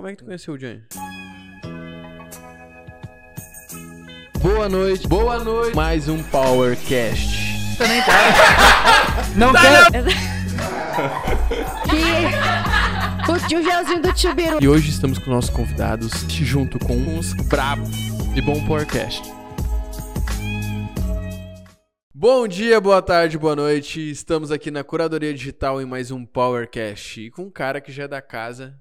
como é que tu conheceu o Johnny? Boa noite, boa noite. Mais um Powercast. Também tá. Não quero. que o tio Gelzinho do Tibiru. E hoje estamos com nossos convidados, junto com uns brabos de bom Powercast. Bom dia, boa tarde, boa noite. Estamos aqui na Curadoria Digital em mais um Powercast. E com um cara que já é da casa,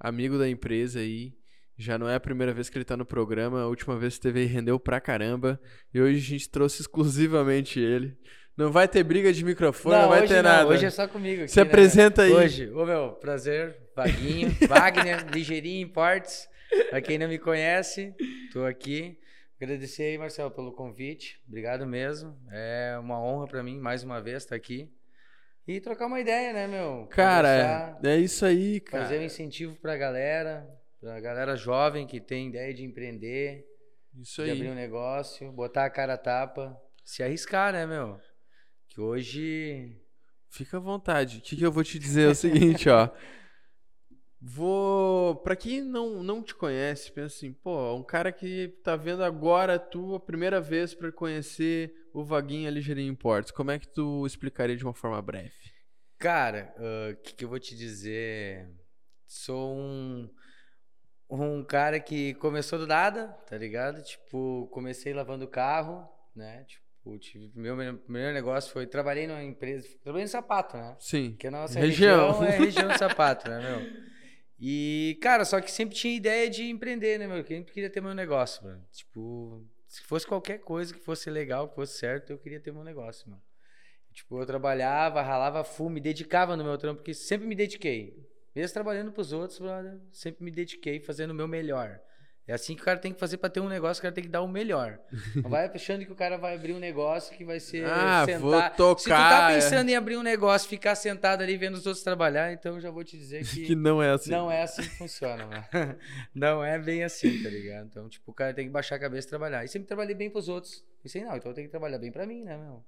amigo da empresa aí. Já não é a primeira vez que ele tá no programa. A última vez que teve aí rendeu pra caramba. E hoje a gente trouxe exclusivamente ele. Não vai ter briga de microfone, não, vai ter não. nada. Hoje é só comigo. Aqui, Se apresenta né? aí. Hoje, ô meu, prazer, Vaguinho, Wagner, Ligeirinho Importes. Pra quem não me conhece, tô aqui. Agradecer aí, Marcelo, pelo convite. Obrigado mesmo. É uma honra para mim, mais uma vez, estar aqui. E trocar uma ideia, né, meu? Cara, é, é isso aí, cara. Fazer um incentivo pra galera, pra galera jovem que tem ideia de empreender. Isso de aí. abrir um negócio, botar a cara a tapa, se arriscar, né, meu? Que hoje. Fica à vontade. O que, que eu vou te dizer é o seguinte, ó. Vou. Pra quem não, não te conhece, pensa assim, pô, um cara que tá vendo agora a primeira vez para conhecer o Vaguinho Ligeirinho Imports. Como é que tu explicaria de uma forma breve? Cara, o uh, que, que eu vou te dizer? Sou um. Um cara que começou do nada, tá ligado? Tipo, comecei lavando carro, né? Tipo, tive, meu primeiro negócio foi trabalhei numa empresa, trabalhei no sapato, né? Sim. Que a nossa região, região é região de sapato, né, meu? E, cara, só que sempre tinha ideia de empreender, né, meu? Eu sempre queria ter meu negócio, mano. Tipo, se fosse qualquer coisa que fosse legal, que fosse certo, eu queria ter meu negócio, mano. Tipo, eu trabalhava, ralava full, me dedicava no meu trampo, porque sempre me dediquei. Mesmo trabalhando pros outros, brother, sempre me dediquei fazendo o meu melhor. É assim que o cara tem que fazer para ter um negócio, o cara tem que dar o melhor. Não vai achando que o cara vai abrir um negócio que vai ser ah, sentar. Vou tocar, Se tu tá pensando é. em abrir um negócio, ficar sentado ali vendo os outros trabalhar, então eu já vou te dizer que, que não é assim. Não é assim que funciona, mano. Não é bem assim, tá ligado? Então, tipo, o cara tem que baixar a cabeça e trabalhar. E sempre trabalhei bem pros outros. Pensei, não, então eu tenho que trabalhar bem para mim, né, meu?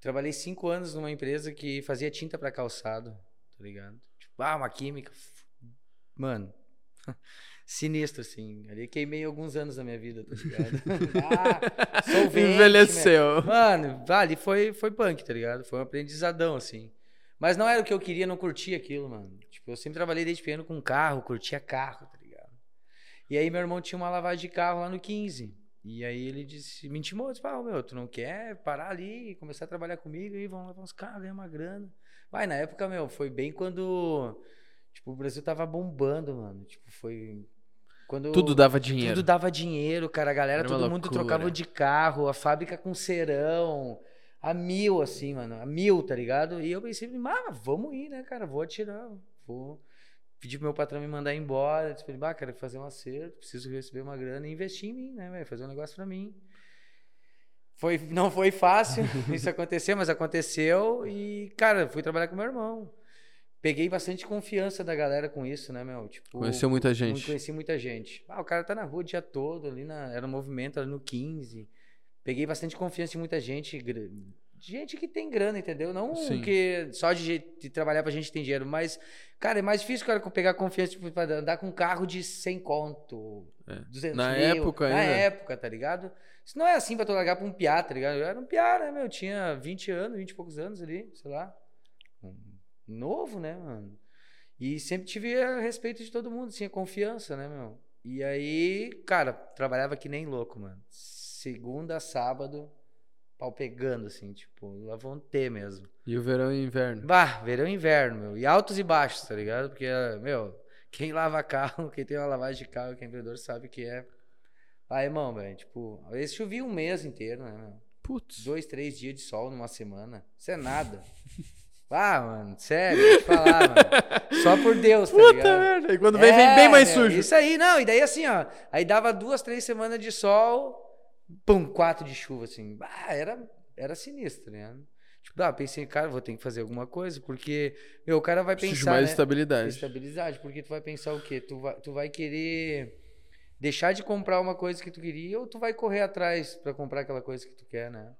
Trabalhei cinco anos numa empresa que fazia tinta para calçado, tá ligado? Tipo, ah, uma química. Mano sinistro, assim. Ali queimei alguns anos da minha vida, tá ligado? ah, solvente, Envelheceu. Mano, ali foi, foi punk, tá ligado? Foi um aprendizadão, assim. Mas não era o que eu queria, não curtia aquilo, mano. Tipo, eu sempre trabalhei desde pequeno com carro, curtia carro, tá ligado? E aí meu irmão tinha uma lavagem de carro lá no 15. E aí ele disse, me intimou, disse, ah, meu, tu não quer parar ali e começar a trabalhar comigo e vamos lavar uns carros, ganhar uma grana. Vai, na época, meu, foi bem quando, tipo, o Brasil tava bombando, mano. Tipo, foi quando tudo dava dinheiro. Tudo dava dinheiro, cara. A galera, todo loucura. mundo trocava de carro, a fábrica com cerão, a mil, assim, mano. A mil, tá ligado? E eu pensei, ah, vamos ir, né, cara? Vou atirar. Vou pedir pro meu patrão me mandar embora. Disse pra ele, ah, cara, fazer um acerto, preciso receber uma grana e investir em mim, né, velho? Fazer um negócio pra mim. Foi, não foi fácil isso acontecer, mas aconteceu. E, cara, fui trabalhar com meu irmão peguei bastante confiança da galera com isso, né, meu? Tipo, Conheceu muita gente. Conheci muita gente. Ah, o cara tá na rua o dia todo, ali na, era um movimento ali no 15. Peguei bastante confiança de muita gente, gente que tem grana, entendeu? Não Sim. que só de, de, trabalhar pra gente tem dinheiro, mas, cara, é mais difícil o cara pegar confiança tipo, pra andar com um carro de 100 conto, é. 200 Na mil. época Na época, tá ligado? Isso não é assim pra tu largar pra um piá, tá ligado? Eu era um piá, né, meu? Eu tinha 20 anos, 20 e poucos anos ali, sei lá novo, né, mano? E sempre tive respeito de todo mundo, tinha confiança, né, meu? E aí, cara, trabalhava que nem louco, mano. Segunda a sábado, pau pegando, assim, tipo, lavonte mesmo. E o verão e inverno? Bah, verão e inverno, meu. E altos e baixos, tá ligado? Porque, meu, quem lava carro, quem tem uma lavagem de carro, quem é empreendedor sabe que é. Ah, irmão, velho, tipo, às vezes chovia um mês inteiro, né, meu? Putz. Dois, três dias de sol numa semana. Isso é nada. Ah, mano, sério, vou te falar, mano. Só por Deus, tá Puta ligado? merda. E quando vem, é, vem bem mais meu, sujo. Isso aí, não. E daí assim, ó. Aí dava duas, três semanas de sol, pum, quatro de chuva, assim. Ah, era, era sinistro, né? Tipo, ah, pensei, cara, vou ter que fazer alguma coisa, porque, meu, o cara vai Preciso pensar. mais né? estabilidade. Estabilidade, porque tu vai pensar o quê? Tu vai, tu vai querer deixar de comprar uma coisa que tu queria ou tu vai correr atrás para comprar aquela coisa que tu quer, né?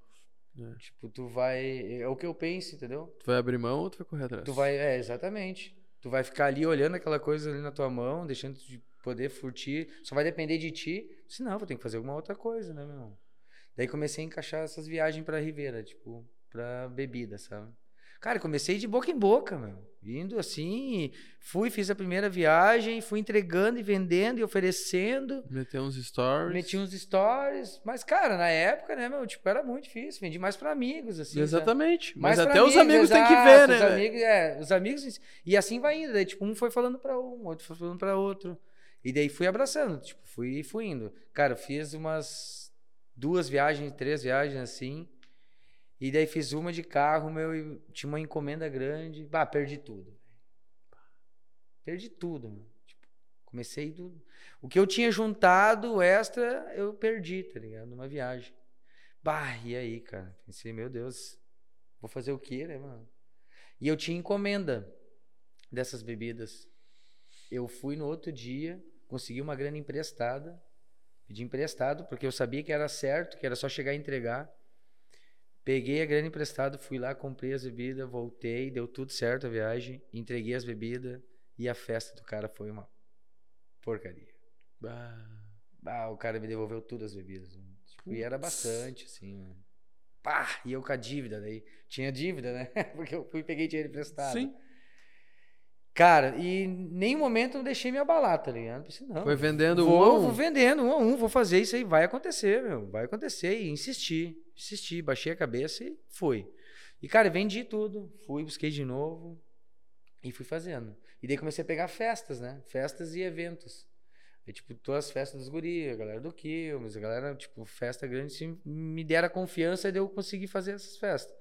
É. Tipo, tu vai. É o que eu penso, entendeu? Tu vai abrir mão ou tu vai correr atrás? Tu vai. É, exatamente. Tu vai ficar ali olhando aquela coisa ali na tua mão, deixando de poder furtir. Só vai depender de ti. Se não, vou ter que fazer alguma outra coisa, né, meu? Daí comecei a encaixar essas viagens pra Ribeira, tipo, pra bebida, sabe? Cara, comecei de boca em boca, meu. Indo assim, fui, fiz a primeira viagem, fui entregando e vendendo e oferecendo. Meteu uns stories. Meti uns stories. Mas, cara, na época, né, meu, tipo, era muito difícil. Vendi mais para amigos, assim. Exatamente. Mas até amigos, os amigos têm que ver, né? Os amigos, é, os amigos. E assim vai indo. Daí, tipo, um foi falando para um, outro foi falando para outro. E daí fui abraçando, tipo, fui, fui indo. Cara, fiz umas duas viagens, três viagens assim. E daí fiz uma de carro, meu, tinha uma encomenda grande. Bah, perdi tudo. Perdi tudo, mano. Tipo, comecei do. O que eu tinha juntado extra, eu perdi, tá ligado? Numa viagem. Bah, e aí, cara? Pensei, meu Deus, vou fazer o quê, né, mano? E eu tinha encomenda dessas bebidas. Eu fui no outro dia, consegui uma grana emprestada, pedi emprestado, porque eu sabia que era certo, que era só chegar e entregar. Peguei a grana emprestada, fui lá, comprei as bebidas, voltei, deu tudo certo a viagem, entreguei as bebidas e a festa do cara foi uma porcaria. Bah. o cara me devolveu todas as bebidas. Tipo, e era bastante, assim, mano. Pá, e eu com a dívida daí. Tinha dívida, né? Porque eu fui peguei dinheiro emprestado. Sim. Cara, e nenhum momento eu deixei me abalar, tá ligado? Pensei, não. Foi vendendo vou, um a um. Vou vendendo um a um, vou fazer isso aí, vai acontecer, meu. Vai acontecer. E insisti, insisti, baixei a cabeça e fui. E, cara, vendi tudo. Fui, busquei de novo e fui fazendo. E daí comecei a pegar festas, né? Festas e eventos. E, tipo, todas as festas dos guri, a galera do Quilmes, a galera, tipo, festa grande, assim, me deram a confiança de eu conseguir fazer essas festas.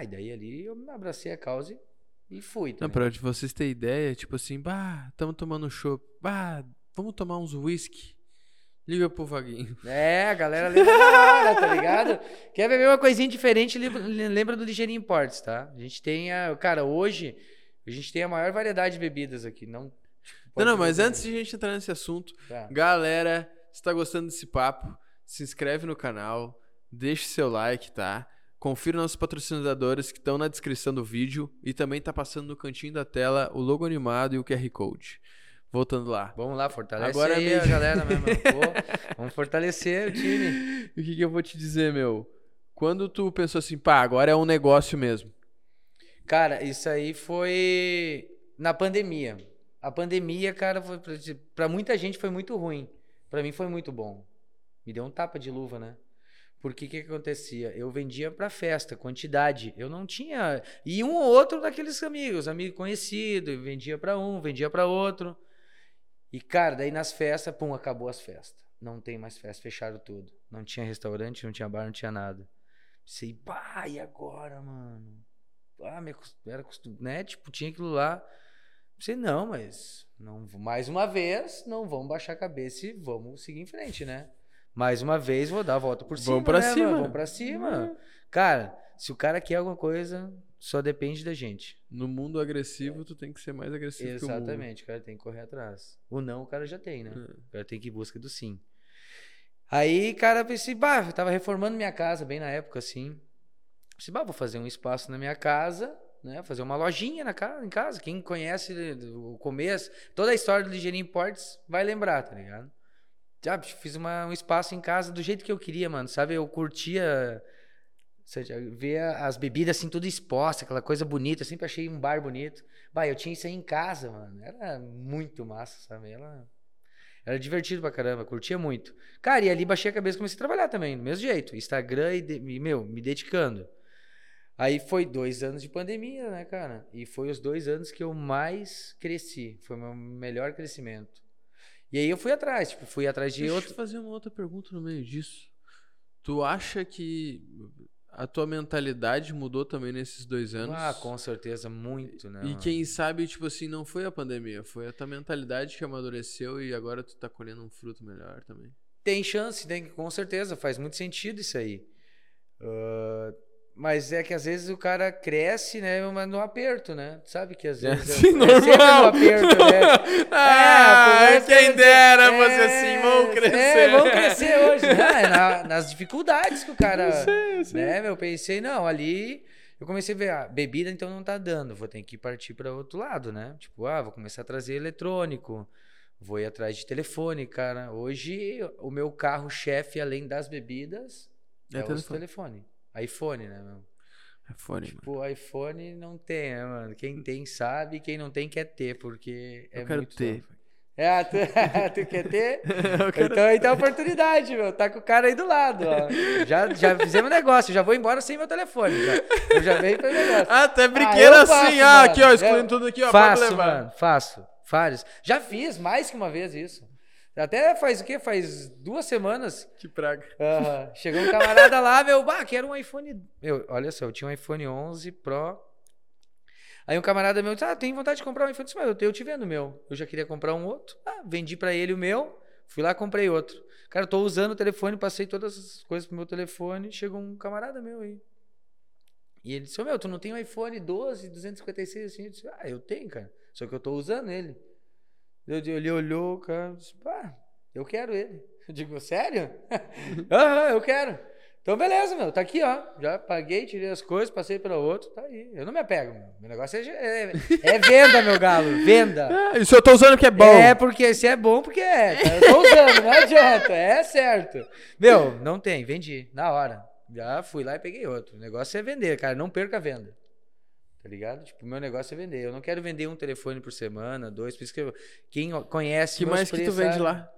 E daí ali eu me abracei a causa e e fui. Também. Não, pra vocês terem ideia, tipo assim, bah, tamo tomando chopp. Bah, vamos tomar uns whisky. Liga pro Vaguinho. É, a galera lembra da hora, tá ligado? Quer beber uma coisinha diferente, lembra do Ligeirinho Imports, tá? A gente tem a. Cara, hoje, a gente tem a maior variedade de bebidas aqui. Não, não, não, mas antes de a gente entrar nesse assunto, tá. galera, se tá gostando desse papo, se inscreve no canal, deixe seu like, tá? Confira nossos patrocinadores que estão na descrição do vídeo e também está passando no cantinho da tela o logo animado e o QR Code. Voltando lá. Vamos lá, fortalece Agora aí a galera mesmo. Pô, vamos fortalecer o time. o que, que eu vou te dizer, meu? Quando tu pensou assim, pá, agora é um negócio mesmo? Cara, isso aí foi na pandemia. A pandemia, cara, foi para muita gente foi muito ruim. Para mim foi muito bom. Me deu um tapa de luva, né? Porque o que, que, acontecia? Eu vendia para festa, quantidade. Eu não tinha. E um ou outro daqueles amigos, amigo conhecido, vendia para um, vendia para outro. E, cara, daí nas festas, pum, acabou as festas. Não tem mais festa, fecharam tudo. Não tinha restaurante, não tinha bar, não tinha nada. Sei, pá, e agora, mano? Ah, era né? Tipo, tinha aquilo lá. Sei, não, mas não, mais uma vez, não vamos baixar a cabeça e vamos seguir em frente, né? Mais uma vez, vou dar a volta por cima. Vamos pra né, cima. Mano? Vamos pra cima. Uhum. Cara, se o cara quer alguma coisa, só depende da gente. No mundo agressivo, tu tem que ser mais agressivo Exatamente, o, o cara tem que correr atrás. O não, o cara já tem, né? É. O cara tem que ir em busca do sim. Aí, cara, pensei, bah, eu tava reformando minha casa bem na época, assim. Pensei, bah, vou fazer um espaço na minha casa, né? Fazer uma lojinha na casa, em casa. Quem conhece o começo, toda a história do Ligeirinho Imports vai lembrar, tá ligado? Já fiz uma, um espaço em casa do jeito que eu queria, mano. Sabe? Eu curtia ver as bebidas assim, tudo exposta, aquela coisa bonita. Eu sempre achei um bar bonito. Bah, eu tinha isso aí em casa, mano. Era muito massa, sabe? Ela... Era divertido pra caramba, curtia muito. Cara, e ali baixei a cabeça e comecei a trabalhar também, do mesmo jeito. Instagram e, e, meu, me dedicando. Aí foi dois anos de pandemia, né, cara? E foi os dois anos que eu mais cresci. Foi o meu melhor crescimento. E aí eu fui atrás, tipo, fui atrás de Deixa outro. Deixa eu fazer uma outra pergunta no meio disso. Tu acha que a tua mentalidade mudou também nesses dois anos? Ah, com certeza, muito, né? E quem sabe, tipo assim, não foi a pandemia, foi a tua mentalidade que amadureceu e agora tu tá colhendo um fruto melhor também. Tem chance, tem, com certeza, faz muito sentido isso aí. Uh, mas é que às vezes o cara cresce, né, mas no aperto, né? Sabe que às é vezes assim, é, normal. é sempre no aperto, né? ah, é, quem dera é, você assim, vão crescer. É, vão crescer hoje, né? Na, nas dificuldades que o cara, eu sei, eu sei. né, meu, pensei, não, ali Eu comecei a ver, a ah, bebida então não tá dando, vou ter que partir para outro lado, né? Tipo, ah, vou começar a trazer eletrônico, vou ir atrás de telefone, cara. Hoje, o meu carro-chefe, além das bebidas, é, é telefone. o telefone. iPhone, né, meu? iPhone. Tipo, mano. iPhone não tem, né, mano? Quem tem sabe, quem não tem quer ter, porque é Eu quero muito ter. É, tu, tu quer ter? então aí tem a oportunidade, meu. Tá com o cara aí do lado, ó. Já, já fizemos negócio, já vou embora sem meu telefone. Já. Eu já venho pro negócio. Ah, até brinquedo ah, assim, faço, ah, aqui, ó, excluindo tudo aqui, ó, faço. Mano, faço, vários. Já fiz mais que uma vez isso. Até faz o quê? Faz duas semanas. Que praga. Uh, chegou um camarada lá, meu, bah, quero um iPhone. Meu, olha só, eu tinha um iPhone 11 Pro Aí um camarada meu disse: Ah, tem vontade de comprar um iPhone. Eu disse, mas eu, eu te vendo o meu. Eu já queria comprar um outro. Ah, vendi para ele o meu. Fui lá, comprei outro. Cara, eu tô usando o telefone, passei todas as coisas pro meu telefone. Chegou um camarada meu aí. E ele disse: Ô meu, tu não tem um iPhone 12, 256 assim? Eu disse: Ah, eu tenho, cara. Só que eu tô usando ele. Ele olhou, cara, disse: Pá, eu quero ele. Eu digo: Sério? Aham, eu quero. Então, beleza, meu, tá aqui, ó. Já paguei, tirei as coisas, passei para outro, tá aí. Eu não me apego, meu. Meu negócio é, é, é venda, meu galo, venda. É, isso eu tô usando que é bom. É, porque se é bom, porque é. Tá? Eu tô usando, não adianta, é certo. Meu, não tem, vendi, na hora. Já fui lá e peguei outro. O negócio é vender, cara, não perca a venda. Tá ligado? Tipo, o meu negócio é vender. Eu não quero vender um telefone por semana, dois, por isso que eu, quem conhece Que mais que tu vende lá?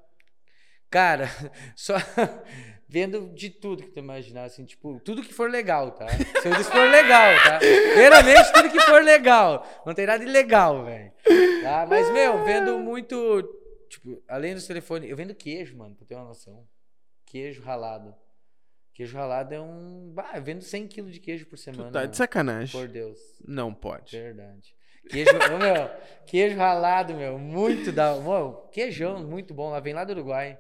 Cara, só vendo de tudo que tu imaginar, assim, tipo, tudo que for legal, tá? Se eu disse for legal, tá? Primeiramente, tudo que for legal. Não tem nada ilegal, velho. Tá? Mas, meu, vendo muito, tipo, além dos telefones, eu vendo queijo, mano, pra ter uma noção. Queijo ralado. Queijo ralado é um. Bah, eu vendo 100 kg de queijo por semana. Tu tá de sacanagem. Por Deus. Não pode. Verdade. Queijo, meu, queijo ralado, meu, muito da. Meu, queijão, muito bom. Lá vem lá do Uruguai.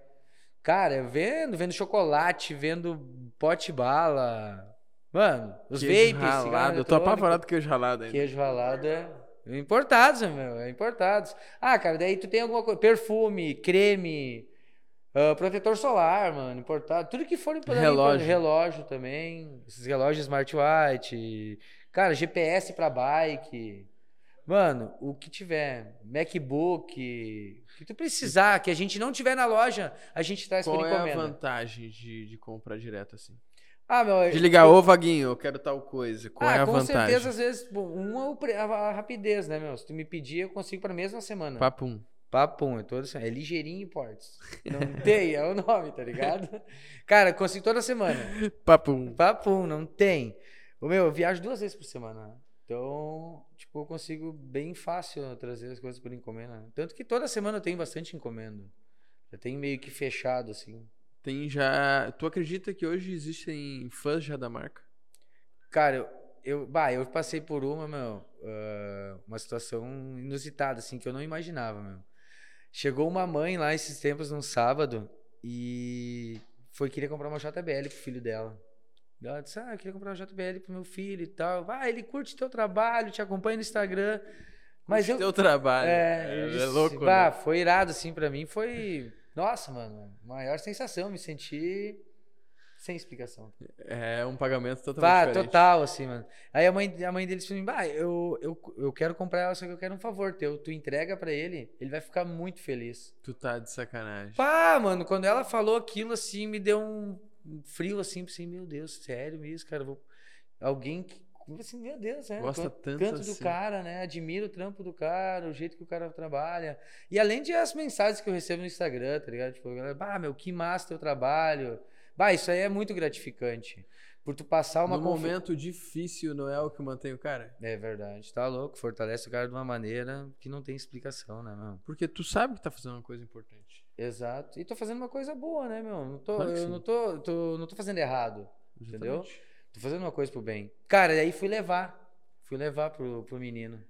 Cara, vendo, vendo chocolate, vendo pote bala. Mano, os queijo vapes, ralado. Eu tô apavorado com queijo ralado ainda. Queijo ralado é importados, meu, é importados. Ah, cara, daí tu tem alguma coisa, perfume, creme, uh, protetor solar, mano, importado. Tudo que for importado. Relógio. Relógio também. Esses relógios smartwatch. Cara, GPS pra bike. Mano, o que tiver, MacBook, o que tu precisar, que a gente não tiver na loja, a gente traz Qual por encomenda. Qual é a vantagem de, de comprar direto assim? Ah, meu, de ligar, ô Vaguinho, eu quero tal coisa. Qual ah, é a com vantagem? Com certeza, às vezes, uma é a rapidez, né, meu? Se tu me pedir, eu consigo para a mesma semana. Papum. Papum, é todo É ligeirinho portes. Não tem, é o nome, tá ligado? Cara, consigo toda semana. Papum. Papum, não tem. O meu, eu viajo duas vezes por semana. Então, tipo, eu consigo bem fácil trazer as coisas por encomenda. Tanto que toda semana eu tenho bastante encomenda. Já tem meio que fechado, assim. Tem já. Tu acredita que hoje existem fãs já da marca? Cara, eu, eu, bah, eu passei por uma, meu, uh, uma situação inusitada, assim, que eu não imaginava, meu. Chegou uma mãe lá esses tempos num sábado e foi querer comprar uma JBL pro filho dela. Ela disse: Ah, eu queria comprar um JBL pro meu filho e tal. Ah, ele curte teu trabalho, te acompanha no Instagram. Mas curte eu. Teu trabalho. É, é, é louco. Bah, né? Foi irado, assim, pra mim. Foi. Nossa, mano. Maior sensação. Me senti sem explicação. É um pagamento totalmente bah, diferente. total, assim, mano. Aí a mãe, a mãe dele disse bah, eu, eu, eu quero comprar ela, só que eu quero um favor teu. Tu entrega para ele, ele vai ficar muito feliz. Tu tá de sacanagem. Pá, mano, quando ela falou aquilo, assim, me deu um frio assim, assim, meu Deus, sério isso, cara. Vou... Alguém que. Assim, meu Deus, é. Gosta tanto canto assim. do cara, né? Admiro o trampo do cara, o jeito que o cara trabalha. E além de as mensagens que eu recebo no Instagram, tá ligado? Tipo, galera, bah, meu, que massa teu trabalho. Bah, isso aí é muito gratificante. Por tu passar uma. No conf... momento difícil não é o que mantém o cara? É verdade. Tá louco. Fortalece o cara de uma maneira que não tem explicação, né, meu? Porque tu sabe que tá fazendo uma coisa importante. Exato. E tô fazendo uma coisa boa, né, meu? Não tô, claro eu não tô, tô, não tô fazendo errado. Exatamente. Entendeu? Tô fazendo uma coisa pro bem. Cara, e aí fui levar. Fui levar pro, pro menino.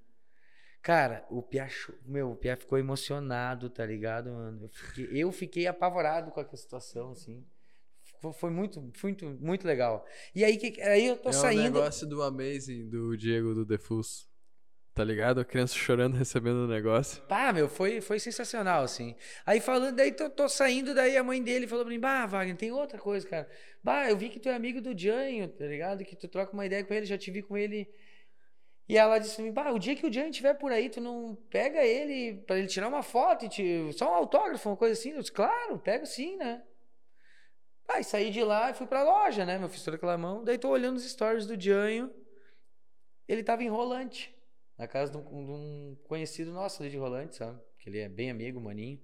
Cara, o Pia, meu, o Pia ficou emocionado, tá ligado, mano? Eu fiquei, eu fiquei apavorado com aquela situação, assim. Foi muito, muito, muito legal. E aí, que, aí eu tô é saindo. É o negócio do Amazing do Diego do Defus. Tá ligado? A criança chorando, recebendo o negócio. Pá, meu, foi, foi sensacional, assim. Aí falando, daí tô, tô saindo, daí a mãe dele falou pra mim, bah, Wagner, tem outra coisa, cara. Bah, eu vi que tu é amigo do Janho, tá ligado? Que tu troca uma ideia com ele, já te vi com ele. E ela disse pra mim, bah, o dia que o Janho estiver por aí, tu não pega ele pra ele tirar uma foto, te... só um autógrafo, uma coisa assim? Eu disse, claro, pego sim, né? Aí saí de lá e fui pra loja, né? Meu fiz toda aquela mão. Daí tô olhando os stories do Janho. Ele tava em rolante na casa de um, de um, conhecido nosso ali de Rolante, sabe? Que ele é bem amigo, maninho.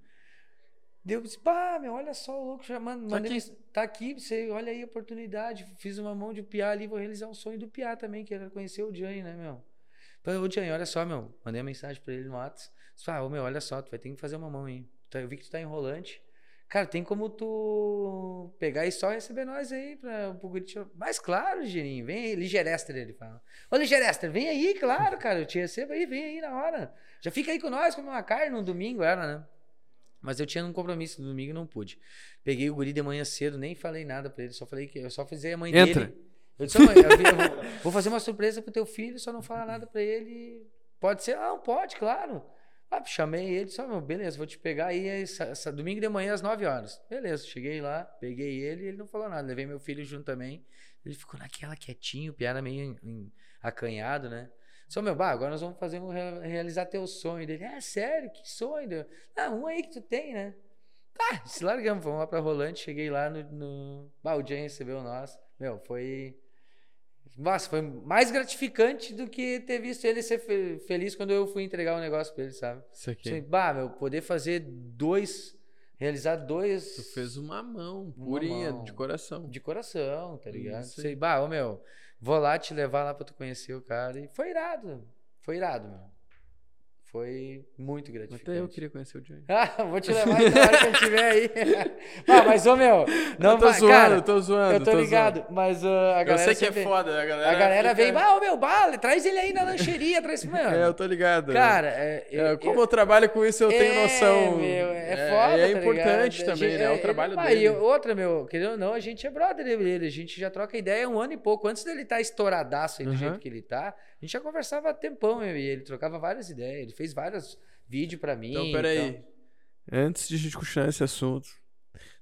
Deu, disse, pá, meu, olha só o louco, já manda, tá, aqui. tá aqui, você olha aí a oportunidade. Fiz uma mão de Piá ali, vou realizar um sonho do Piá também, que era conhecer o Jane, né, meu? Falei, ô Jane, olha só, meu, mandei uma mensagem pra ele no WhatsApp. Ah, ô meu, olha só, tu vai ter que fazer uma mão aí. Eu vi que tu tá enrolante. Cara, tem como tu pegar e só receber nós aí pra, pro Curitiba. Mas claro, Girinho, vem aí. Ligerester, ele fala. Ô, Ligerester, vem aí, claro, cara. Eu te recebo aí, vem aí na hora. Já fica aí com nós, comer uma carne no domingo, era, né? Mas eu tinha um compromisso no domingo e não pude. Peguei o guri de manhã cedo, nem falei nada pra ele, só falei que eu só fiz a mãe Entra. dele. Eu disse, mãe, eu vou, vou fazer uma surpresa pro teu filho, só não falar nada pra ele. Pode ser? Ah, não, pode, claro. Ah, chamei ele, disse, oh, meu, beleza, vou te pegar aí essa, essa, domingo de manhã às 9 horas. Beleza, cheguei lá, peguei ele ele não falou nada. Levei meu filho junto também. Ele ficou naquela quietinho, piada meio em, em, acanhado, né? Só, meu, bah, agora nós vamos fazer um, realizar teu sonho dele. É, sério? Que sonho? Ah, um aí que tu tem, né? Tá, se largamos, vamos lá pra Rolante. Cheguei lá no. no... Bah, o Jay recebeu nós. Meu, foi nossa, foi mais gratificante do que ter visto ele ser feliz quando eu fui entregar o um negócio pra ele, sabe? Isso aqui. Assim, bah, meu, poder fazer dois. Realizar dois. Tu fez uma mão, purinha, mão, de coração. De coração, tá ligado? Sei, bah, ô meu, vou lá te levar lá pra tu conhecer o cara. E foi irado. Foi irado, meu. Foi muito gratificante. Até eu queria conhecer o Johnny. ah, vou te levar na hora que eu estiver aí. ah, mas, ô meu, não eu tô vai, zoando, cara, tô zoando. Eu tô, tô ligado, zoando. mas uh, a galera. Eu sei que é foda, a galera. A galera fica... vem, ah, ô meu, bale, traz ele aí na lancheria, traz. Mano. É, eu tô ligado. Cara, é, é, como eu, eu, trabalho com isso, eu tenho é, noção. Meu, é, é foda. É, importante ligado? também, né? É o trabalho dele. E outra, meu, querendo ou não, a gente é brother dele, a gente já troca ideia um ano e pouco. Antes dele estar tá estouradaço aí do uhum. jeito que ele tá, a gente já conversava há tempão, meu, e ele trocava várias ideias, ele fez várias vídeo para mim. Então, peraí. Então... Antes de a gente continuar esse assunto,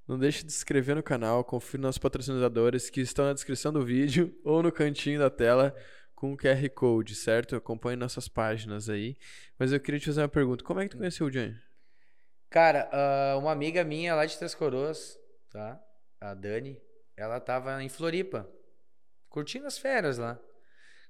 não deixe de se inscrever no canal, confira nos patrocinadores que estão na descrição do vídeo ou no cantinho da tela com o QR Code, certo? Acompanhe nossas páginas aí. Mas eu queria te fazer uma pergunta. Como é que tu conheceu o Jan? Cara, uh, uma amiga minha lá de Três Coroas, tá? A Dani, ela tava em Floripa, curtindo as férias lá.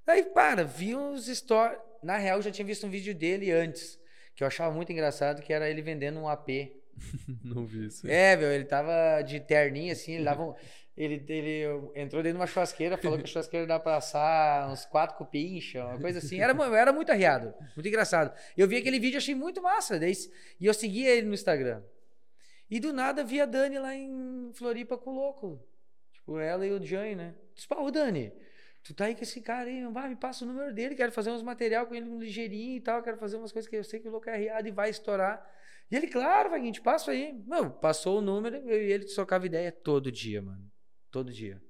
Aí, para, vi uns stories. Na real, eu já tinha visto um vídeo dele antes que eu achava muito engraçado, que era ele vendendo um AP. Não vi isso. É, meu, ele tava de terninho, assim, ele dava um, ele, ele entrou dentro de uma churrasqueira, falou que a churrasqueira dá pra assar uns quatro cupincha, uma coisa assim. Era, era muito arriado, muito engraçado. Eu vi aquele vídeo, achei muito massa. Daí, e eu seguia ele no Instagram. E do nada vi a Dani lá em Floripa com o louco. Tipo, ela e o Jane, né? Disse, pô, Dani, Tu tá aí com esse cara aí, vai, me passa o número dele, quero fazer uns material com ele um ligeirinho e tal, quero fazer umas coisas que eu sei que o louco é arriado e vai estourar. E ele, claro, vai, te passa aí. Mano, passou o número, eu e ele trocava ideia todo dia, mano. Todo dia.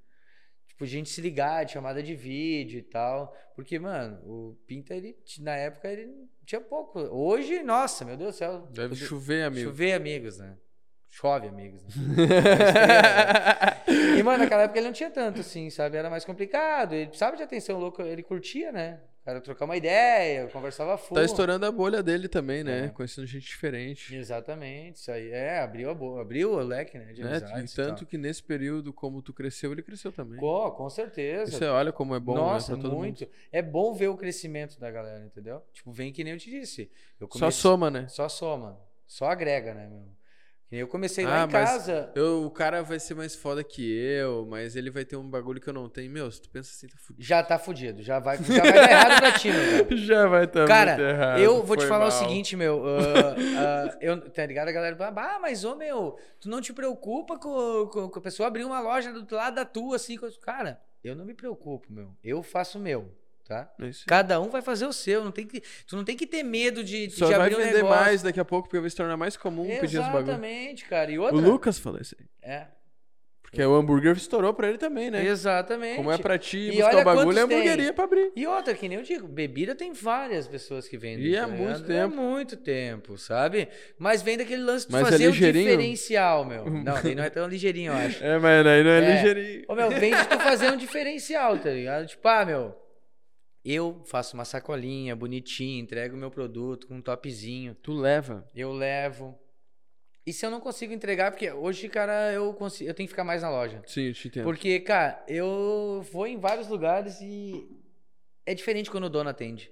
Tipo, a gente se ligar, de chamada de vídeo e tal. Porque, mano, o Pinta, ele, na época, ele tinha pouco. Hoje, nossa, meu Deus do céu. Deve chover amigos. Chover amigos, né? Chove, amigos. Né? e, mano, naquela época ele não tinha tanto, assim, sabe? Era mais complicado. Ele precisava de atenção louco, ele curtia, né? Cara, trocar uma ideia, conversava full. Tá estourando a bolha dele também, né? É. Conhecendo gente diferente. Exatamente, isso aí. É, abriu a bolha, abriu o leque, né? De é, e tanto que nesse período, como tu cresceu, ele cresceu também. Pô, com certeza. Você olha como é bom, né, Nossa, né? muito. Mundo. É bom ver o crescimento da galera, entendeu? Tipo, vem que nem eu te disse. Eu comecei... Só soma, né? Só soma. Só agrega, né, meu? Eu comecei ah, lá em casa. Eu, o cara vai ser mais foda que eu, mas ele vai ter um bagulho que eu não tenho. Meu, se tu pensa assim, tá fudido. Já tá fudido. Já vai, já vai dar errado pra ti, meu. Já vai tá Cara, errado. eu vou te falar mal. o seguinte, meu. Uh, uh, eu, tá ligado? A galera fala, ah, mas ô, meu, tu não te preocupa com, com, com a pessoa abrir uma loja do lado da tua, assim. Cara, eu não me preocupo, meu. Eu faço o meu tá? Isso. Cada um vai fazer o seu, não tem que, tu não tem que ter medo de, de Só vai abrir vender um mais daqui a pouco porque vai se tornar mais comum Exatamente, pedir os bagulhos. Exatamente, cara. E outra... O Lucas falou isso aí. É. Porque o hambúrguer estourou pra ele também, né? Exatamente. Como é pra ti e buscar o bagulho, é hamburgueria pra abrir. E outra, que nem eu digo, bebida tem várias pessoas que vendem. E é tá muito tempo. É muito tempo, sabe? Mas vem daquele lance de mas é fazer é um diferencial, meu. Não, ele não é tão ligeirinho, eu acho. É, mas aí não é, é. ligeirinho. Ô, meu, vem de tu fazer um diferencial, tá ligado? Tipo, ah, meu, eu faço uma sacolinha bonitinha, entrego o meu produto com um topzinho. Tu leva? Eu levo. E se eu não consigo entregar, porque hoje, cara, eu, consigo, eu tenho que ficar mais na loja. Sim, te entendo. Porque, cara, eu vou em vários lugares e é diferente quando o dono atende.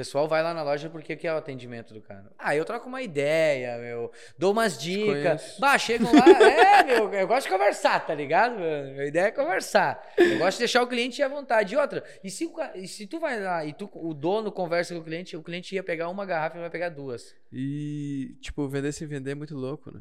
O pessoal vai lá na loja porque que é o atendimento do cara. Ah, eu troco uma ideia, meu. Dou umas dicas. Bah, chegam lá. é, meu, eu gosto de conversar, tá ligado? Meu? A ideia é conversar. Eu gosto de deixar o cliente à vontade. E outra, e se, e se tu vai lá e tu, o dono conversa com o cliente, o cliente ia pegar uma garrafa e vai pegar duas. E, tipo, vender sem vender é muito louco, né?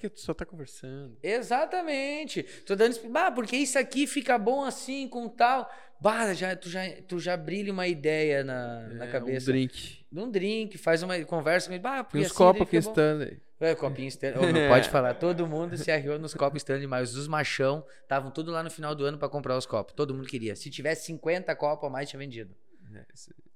Porque tu só tá conversando. Exatamente. Tô dando. Ah, porque isso aqui fica bom assim, com tal. Bah, já, tu, já, tu já brilha uma ideia na, é, na cabeça. Um drink. Um drink, faz uma conversa com ele. Bah, porque os assim, copos aqui Stanley. É, copinho Stanley. Oh, não pode falar. Todo mundo se arriou nos copos Stanley, mas os machão estavam tudo lá no final do ano para comprar os copos. Todo mundo queria. Se tivesse 50 copos a mais, tinha vendido. É,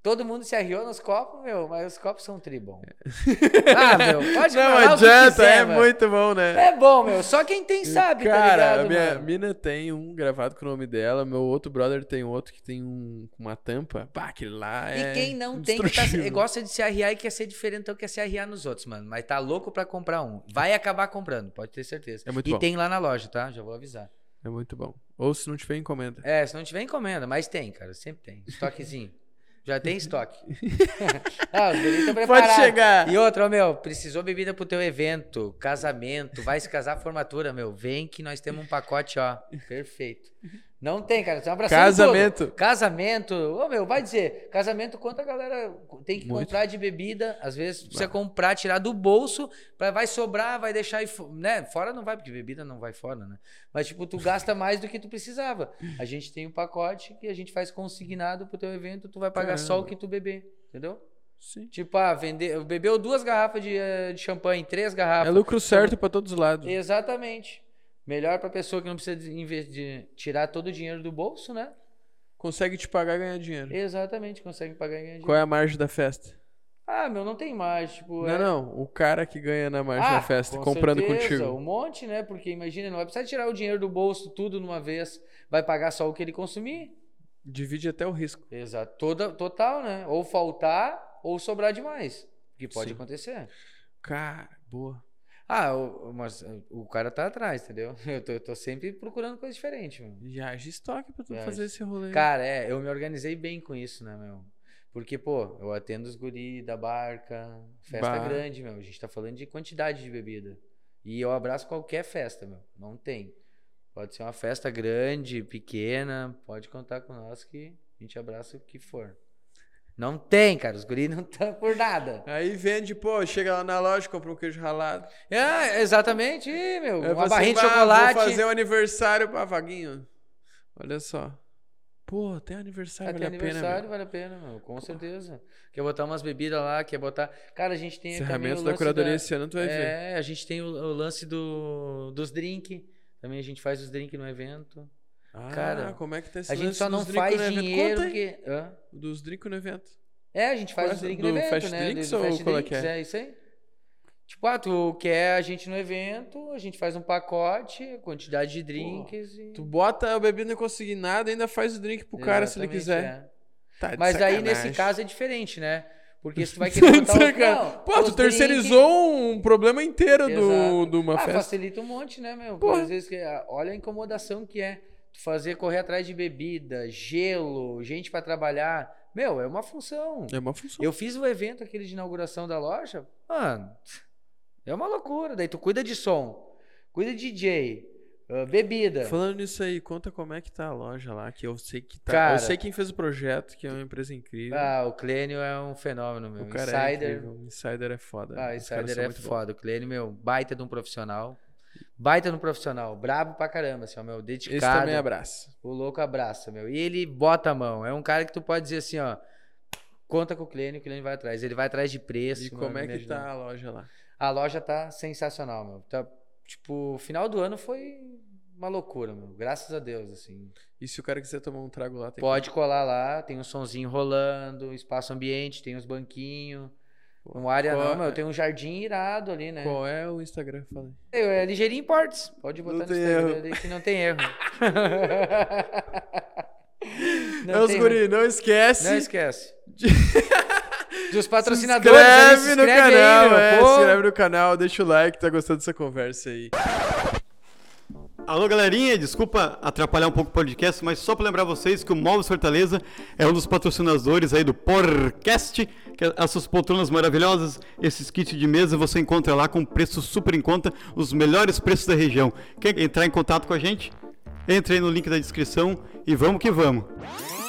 Todo mundo se arriou nos copos, meu, mas os copos são tribom. ah, meu, pode Não adianta, quiser, é mano. muito bom, né? É bom, meu. Só quem tem sabe, tá Cara, tá ligado, a minha mano? mina tem um gravado com o nome dela, meu outro brother tem outro que tem um, uma tampa. Pá, aquele lá é E quem não tem, que tá, gosta de se arriar e quer ser diferente, então quer se arriar nos outros, mano. Mas tá louco pra comprar um. Vai acabar comprando, pode ter certeza. É muito e bom. tem lá na loja, tá? Já vou avisar. É muito bom. Ou se não tiver encomenda. É, se não tiver encomenda, mas tem, cara, sempre tem. Estoquezinho. Já tem estoque. ah, os estão preparados. Pode chegar. E outra, meu, precisou bebida pro teu evento, casamento, vai se casar, formatura, meu, vem que nós temos um pacote, ó, perfeito. Não tem, cara. Você é um Casamento. Todo. Casamento. Ô, meu, vai dizer. Casamento, quanto a galera tem que Muito. comprar de bebida? Às vezes precisa comprar, tirar do bolso, pra, vai sobrar, vai deixar né? Fora não vai, porque bebida não vai fora, né? Mas, tipo, tu gasta mais do que tu precisava. A gente tem um pacote que a gente faz consignado pro teu evento, tu vai pagar Caramba. só o que tu beber. Entendeu? Sim. Tipo, ah, vender, bebeu duas garrafas de, eh, de champanhe, três garrafas. É lucro certo para todos os lados. Exatamente. Melhor para pessoa que não precisa de, de, tirar todo o dinheiro do bolso, né? Consegue te pagar e ganhar dinheiro. Exatamente, consegue pagar e ganhar dinheiro. Qual é a margem da festa? Ah, meu, não tem margem. Tipo, não, é... não. O cara que ganha na margem ah, da festa, com comprando certeza, contigo. Um monte, né? Porque imagina, não vai precisar tirar o dinheiro do bolso tudo numa vez. Vai pagar só o que ele consumir. Divide até o risco. Exato. Toda, total, né? Ou faltar ou sobrar demais. Que pode Sim. acontecer. Cara, boa. Ah, o, mas o cara tá atrás, entendeu? Eu tô, eu tô sempre procurando coisa diferente, mano. Viagem estoque pra tu fazer esse rolê. Cara, é, eu me organizei bem com isso, né, meu? Porque, pô, eu atendo os guri da barca, festa Bar. grande, meu. A gente tá falando de quantidade de bebida. E eu abraço qualquer festa, meu. Não tem. Pode ser uma festa grande, pequena, pode contar com nós que a gente abraça o que for. Não tem, cara. Os guris não estão por nada. Aí vende, pô, chega lá na loja, compra um queijo ralado. É, exatamente, meu. É, uma barrinha de chocolate. Vou fazer um aniversário pra Vaguinho. Olha só. Pô, tem aniversário, vale tem a aniversário, pena. vale a pena, meu. Com certeza. Quer botar umas bebidas lá, quer botar. Cara, a gente tem. Ferramentas da curadoria da... esse ano, tu vai é, ver. É, a gente tem o, o lance do, dos drinks. Também a gente faz os drinks no evento. Ah, cara, como é que tá esse A gente só não faz dinheiro porque... Hã? Dos drinks no evento. É, a gente faz os drinks no evento, fast né? Drinks do ou fast qual é drinks, é? é isso aí. Tipo, ah, tu quer a gente no evento, a gente faz um pacote, quantidade de drinks e... Tu bota a bebida não conseguir nada ainda faz o drink pro Exatamente, cara se ele quiser. É. Tá Mas sacanagem. aí, nesse caso, é diferente, né? Porque se tu vai querer botar os... Não, Pô, tu terceirizou drink... um problema inteiro do, de uma ah, festa. facilita um monte, né, meu? Às vezes, ah, olha a incomodação que é. Fazer correr atrás de bebida, gelo, gente para trabalhar. Meu, é uma função. É uma função. Eu fiz o evento aquele de inauguração da loja. Mano, é uma loucura. Daí tu cuida de som, cuida de DJ, Uh, bebida. Falando nisso aí, conta como é que tá a loja lá, que eu sei que tá. Cara, eu sei quem fez o projeto, que é uma empresa incrível. Ah, o Clênio é um fenômeno, meu. O cara Insider. É o Insider é foda. Ah, Insider é foda. Bom. O Clênio, meu, baita de um profissional. Baita um profissional. Brabo pra caramba, assim, ó, meu, dedicado. Esse também abraça. O louco abraça, meu. E ele bota a mão. É um cara que tu pode dizer assim, ó. Conta com o Clênio, o Clênio vai atrás. Ele vai atrás de preço. E como é que tá a loja lá? A loja tá sensacional, meu. Tá, tipo, final do ano foi uma loucura, meu. Graças a Deus, assim. E se o cara quiser tomar um trago lá, tem Pode que... colar lá, tem um sonzinho rolando, espaço ambiente, tem os banquinhos. Uma área Qual não, meu, é? tem um jardim irado ali, né? Qual é o Instagram? Fala É, é Ligeirinho Imports. Pode botar não no Instagram erro. ali que não tem erro. não, não, guri, não esquece. Não esquece. Dos patrocinadores. Se inscreve, se inscreve no canal, aí, é, se inscreve no canal, deixa o like, tá gostando dessa conversa aí. Alô, galerinha, desculpa atrapalhar um pouco o podcast, mas só para lembrar vocês que o Móveis Fortaleza é um dos patrocinadores aí do podcast, que é essas poltronas maravilhosas, esses kits de mesa você encontra lá com preço super em conta, os melhores preços da região. Quer entrar em contato com a gente? Entre aí no link da descrição e vamos que vamos.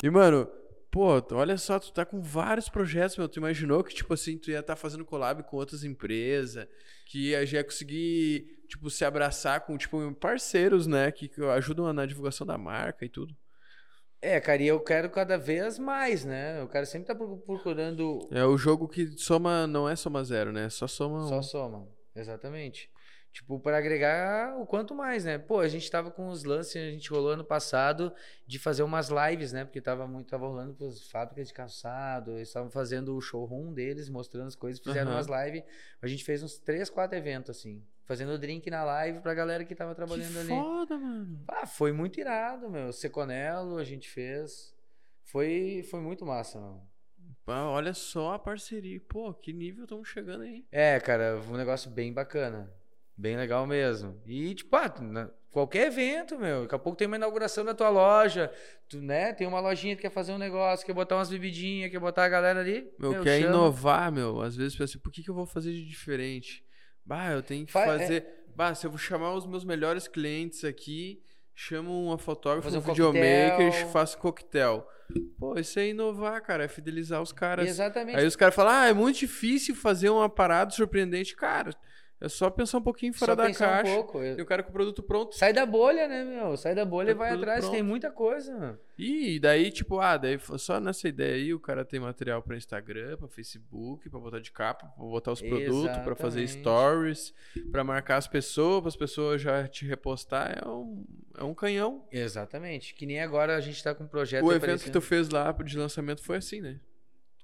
E mano, pô, olha só, tu tá com vários projetos, meu, tu imaginou que tipo assim, tu ia estar tá fazendo collab com outras empresas, que ia, já ia conseguir tipo, se abraçar com, tipo, parceiros, né? Que, que ajudam na divulgação da marca e tudo. É, cara, e eu quero cada vez mais, né? Eu quero sempre tá procurando. É o jogo que soma, não é soma zero, né? Só soma. Só soma, exatamente. Tipo, para agregar o quanto mais, né? Pô, a gente tava com os lances, a gente rolou ano passado de fazer umas lives, né? Porque tava muito, tava rolando com as fábricas de calçado, eles estavam fazendo o showroom deles, mostrando as coisas, fizeram uhum. umas lives. A gente fez uns três, quatro eventos, assim. Fazendo drink na live pra galera que tava trabalhando que ali. Foda, mano. Ah, foi muito irado, meu. Seconelo a gente fez. Foi, foi muito massa, mano. Ah, olha só a parceria. Pô, que nível estamos chegando aí. É, cara, um negócio bem bacana. Bem legal mesmo. E, tipo, ah, qualquer evento, meu. Daqui a pouco tem uma inauguração da tua loja. Tu, né? Tem uma lojinha que quer fazer um negócio, quer botar umas bebidinhas, quer botar a galera ali. Meu, meu quer chama. inovar, meu. Às vezes pensa assim, por que, que eu vou fazer de diferente? Bah, eu tenho que Fa é fazer. É... Bah, se eu vou chamar os meus melhores clientes aqui, chamo uma fotógrafa, um, um videomaker, faço coquetel. Pô, isso é inovar, cara, é fidelizar os caras. Exatamente. Aí os caras falam, ah, é muito difícil fazer uma parada surpreendente. Cara, é só pensar um pouquinho fora só da caixa. Um pouco. E o cara com o produto pronto. Sai da bolha, né, meu? Sai da bolha e vai atrás, pronto. tem muita coisa. E daí, tipo, ah, daí só nessa ideia aí, o cara tem material para Instagram, para Facebook, para botar de capa, pra botar os produtos, para fazer stories, para marcar as pessoas, as pessoas já te repostar. É um, é um canhão. Exatamente. Que nem agora a gente tá com um projeto. O evento aparecendo. que tu fez lá de lançamento foi assim, né?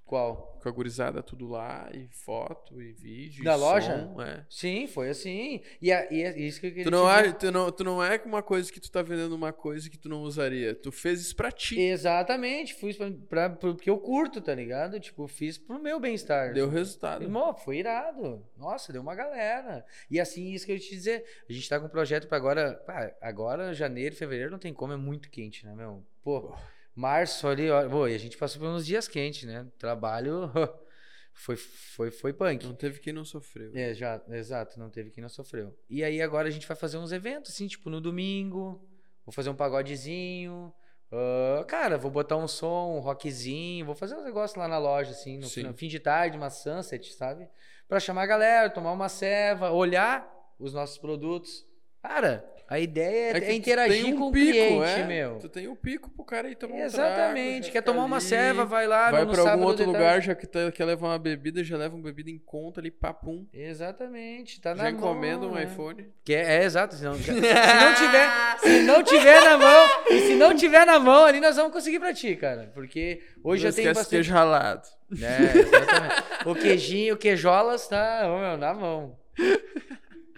Qual? Com a gurizada tudo lá, e foto, e vídeo. Da e loja? Som, é. Sim, foi assim. E, a, e é isso que eu queria tu não, é, tu, não, tu não é uma coisa que tu tá vendendo uma coisa que tu não usaria. Tu fez isso pra ti. Exatamente. Fiz pra, pra, porque eu curto, tá ligado? Tipo, fiz pro meu bem-estar. Deu resultado. Irmão, foi irado. Nossa, deu uma galera. E assim, isso que eu ia te dizer. A gente tá com um projeto pra agora. Pá, agora, janeiro, fevereiro, não tem como, é muito quente, né, meu? Pô. Março ali, ó, pô, e a gente passou por uns dias quentes, né? Trabalho foi, foi, foi punk. Não teve quem não sofreu. É, já, exato, não teve quem não sofreu. E aí agora a gente vai fazer uns eventos, assim, tipo no domingo, vou fazer um pagodezinho. Uh, cara, vou botar um som, um rockzinho, vou fazer uns negócios lá na loja, assim, no, no fim de tarde, uma sunset, sabe? Pra chamar a galera, tomar uma ceva, olhar os nossos produtos. Cara, a ideia é, é interagir um com o cliente, é? meu. Tu tem o um pico pro cara ir tomar Exatamente. um trago, Quer tomar ali, uma ceva, vai lá vai pra algum outro lugar, já que tá, quer levar uma bebida, já leva uma bebida em conta ali, papum. Exatamente. Tá já na encomenda mão, um né? iPhone. Que é, é exato. Se não, se não tiver, se não tiver na mão, e se não tiver na mão ali, nós vamos conseguir pra ti, cara. Porque hoje não já tem bastante... queijo ralado. É, exatamente. o queijinho, o queijolas tá, meu, na mão.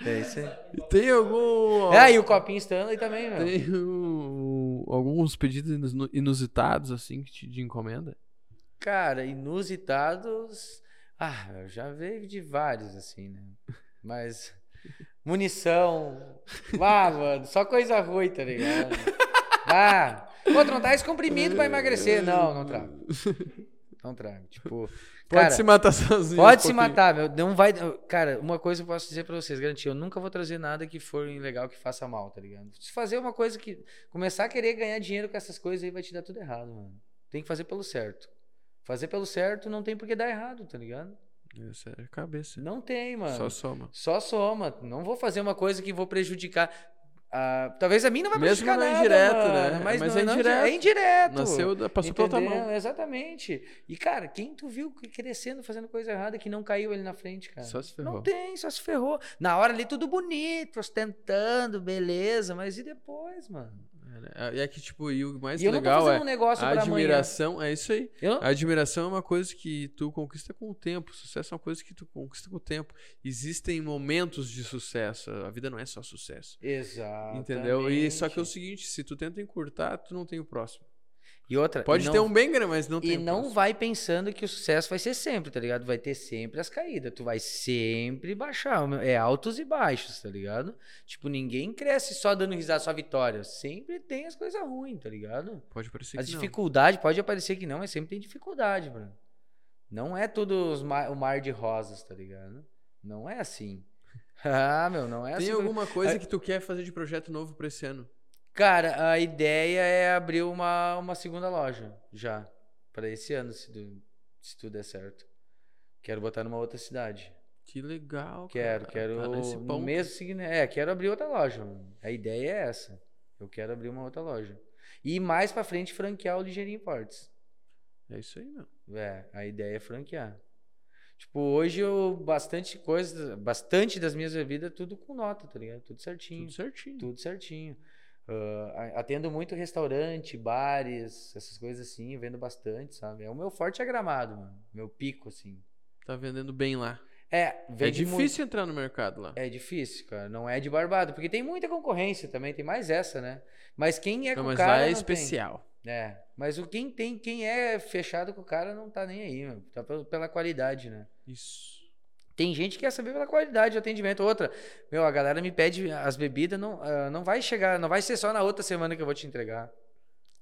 É isso aí. Tem algum. É, e o copinho Stanley também, meu. Tem um, alguns pedidos inusitados, assim, de encomenda? Cara, inusitados. Ah, eu já veio de vários, assim, né? Mas. Munição. Ah, mano, só coisa ruim, tá ligado? Ah, pô, tu não tá comprimido pra emagrecer. Não, não trago. Não trago. Tipo, Pode cara, se matar sozinho. Pode um se matar, meu. Não vai. Cara, uma coisa eu posso dizer pra vocês, garantir, eu nunca vou trazer nada que for legal que faça mal, tá ligado? Se fazer uma coisa que. Começar a querer ganhar dinheiro com essas coisas aí vai te dar tudo errado, mano. Tem que fazer pelo certo. Fazer pelo certo não tem por que dar errado, tá ligado? Isso é cabeça. Não tem, mano. Só soma. Só soma. Não vou fazer uma coisa que vou prejudicar. Uh, talvez a mim não vai Mesmo prejudicar não é nada, indireto, mano, né? Mas, mas não, é, indireto. é indireto. Nasceu, passou pela tua mão. Exatamente. E, cara, quem tu viu crescendo, fazendo coisa errada, que não caiu ele na frente, cara? Só se ferrou. Não tem, só se ferrou. Na hora ali tudo bonito, ostentando, beleza, mas e depois, mano? É, é que, tipo, e o mais e legal é um negócio a admiração. Amanhã. É isso aí. Eu? A admiração é uma coisa que tu conquista com o tempo. O sucesso é uma coisa que tu conquista com o tempo. Existem momentos de sucesso. A vida não é só sucesso. Exato. Entendeu? E só que é o seguinte: se tu tenta encurtar, tu não tem o próximo. E outra. Pode e ter um bem grande, mas não tem. E não vai pensando que o sucesso vai ser sempre, tá ligado? Vai ter sempre as caídas. Tu vai sempre baixar. É altos e baixos, tá ligado? Tipo, ninguém cresce só dando risada, só vitória. Sempre tem as coisas ruins, tá ligado? Pode parecer As que dificuldades, pode aparecer que não, mas sempre tem dificuldade, mano. Não é tudo o mar de rosas, tá ligado? Não é assim. ah, meu, não é tem assim. Tem alguma coisa que tu quer fazer de projeto novo pra esse ano? Cara, a ideia é abrir uma, uma segunda loja já. para esse ano, se, do, se tudo der certo. Quero botar numa outra cidade. Que legal, Quero, cara. quero. Tá no mesmo É, quero abrir outra loja. A ideia é essa. Eu quero abrir uma outra loja. E mais pra frente franquear o Ligeirinho Imports. É isso aí, meu. É, a ideia é franquear. Tipo, hoje eu bastante coisa, bastante das minhas bebidas tudo com nota, tá ligado? Tudo certinho. Tudo certinho. Tudo certinho. Uh, atendo muito restaurante, bares, essas coisas assim, vendo bastante, sabe? É o meu forte é gramado, mano. Meu pico, assim. Tá vendendo bem lá. É, é difícil muito... entrar no mercado lá. É difícil, cara. Não é de barbado, porque tem muita concorrência também, tem mais essa, né? Mas quem é não, com o cara. Mas lá é especial. Tem. É. Mas o quem tem, quem é fechado com o cara não tá nem aí, mano. Tá pela qualidade, né? Isso. Tem gente que quer saber pela qualidade do atendimento. Outra, meu, a galera me pede as bebidas, não, uh, não vai chegar, não vai ser só na outra semana que eu vou te entregar.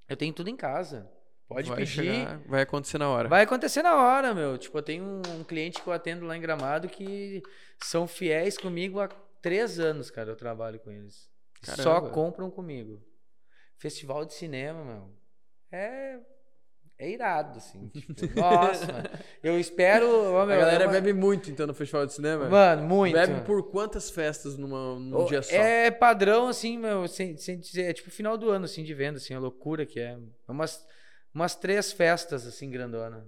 Eu tenho tudo em casa. Pode vai pedir. Chegar, vai acontecer na hora. Vai acontecer na hora, meu. Tipo, eu tenho um, um, cliente que eu atendo lá em Gramado que são fiéis comigo há três anos, cara. Eu trabalho com eles. Caramba. Só compram comigo. Festival de cinema, meu. É é irado, assim. Tipo, nossa. Eu espero. a galera uma... bebe muito, então, no festival de cinema? Mano, muito. Bebe por quantas festas numa, num dia só? É padrão, assim, meu, sem, sem dizer. É tipo final do ano, assim, de venda, assim, a loucura que é. é umas, umas três festas, assim, grandona.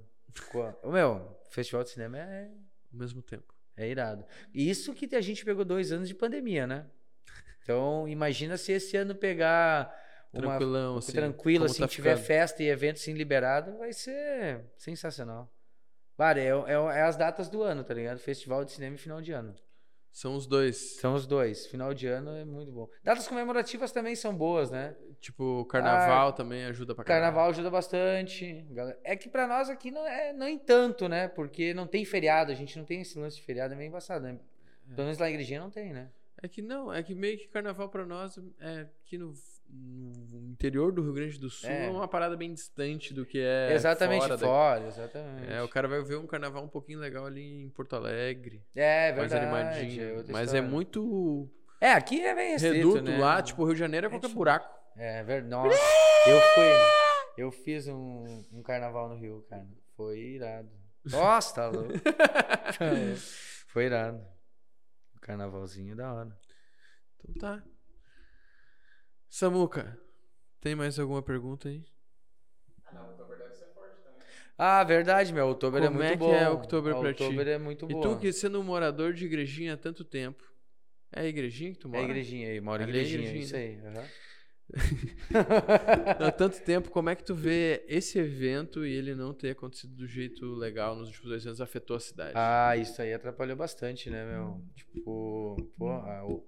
O meu, festival de cinema é. Ao mesmo tempo. É irado. Isso que a gente pegou dois anos de pandemia, né? Então, imagina se esse ano pegar Tranquilão, uma, assim. Tranquilo, assim, tá tiver ficando? festa e evento assim liberado, vai ser sensacional. Cara, é, é, é, as datas do ano, tá ligado? Festival de cinema e final de ano. São os dois. São os dois. Final de ano é muito bom. Datas comemorativas também são boas, né? Tipo, carnaval ah, também ajuda pra carnaval. Carnaval ajuda bastante. É que pra nós aqui não é nem tanto, né? Porque não tem feriado, a gente não tem esse lance de feriado, é meio embaçado, né? Pelo menos lá na igrejinha não tem, né? É que não, é que meio que carnaval pra nós é que no no interior do Rio Grande do Sul é, é uma parada bem distante do que é exatamente fora, fora exatamente. É, o cara vai ver um carnaval um pouquinho legal ali em Porto Alegre. É, verdade. Mais animadinho. É mas é muito É, aqui é bem restrito, reduto né? lá, tipo, Rio de Janeiro é, é qualquer tipo... buraco. É, verdade. Nossa, eu fui eu fiz um, um carnaval no Rio, cara. Foi irado. Nossa, tá louco. Foi irado. O carnavalzinho da hora. Então tá. Samuca, tem mais alguma pergunta aí? Ah, não, Oktober deve ser forte também. Ah, verdade, meu. Oktober é muito é bom. Como é Oktober pra ti? Oktober é muito bom. E tu que sendo um morador de igrejinha há tanto tempo, é a igrejinha que tu mora? É a igrejinha aí, mora em igrejinha, é igrejinha, isso aí. Uhum. Há tanto tempo, como é que tu vê esse evento e ele não ter acontecido do jeito legal nos últimos dois anos afetou a cidade? Ah, isso aí atrapalhou bastante, né, meu? Tipo, pô,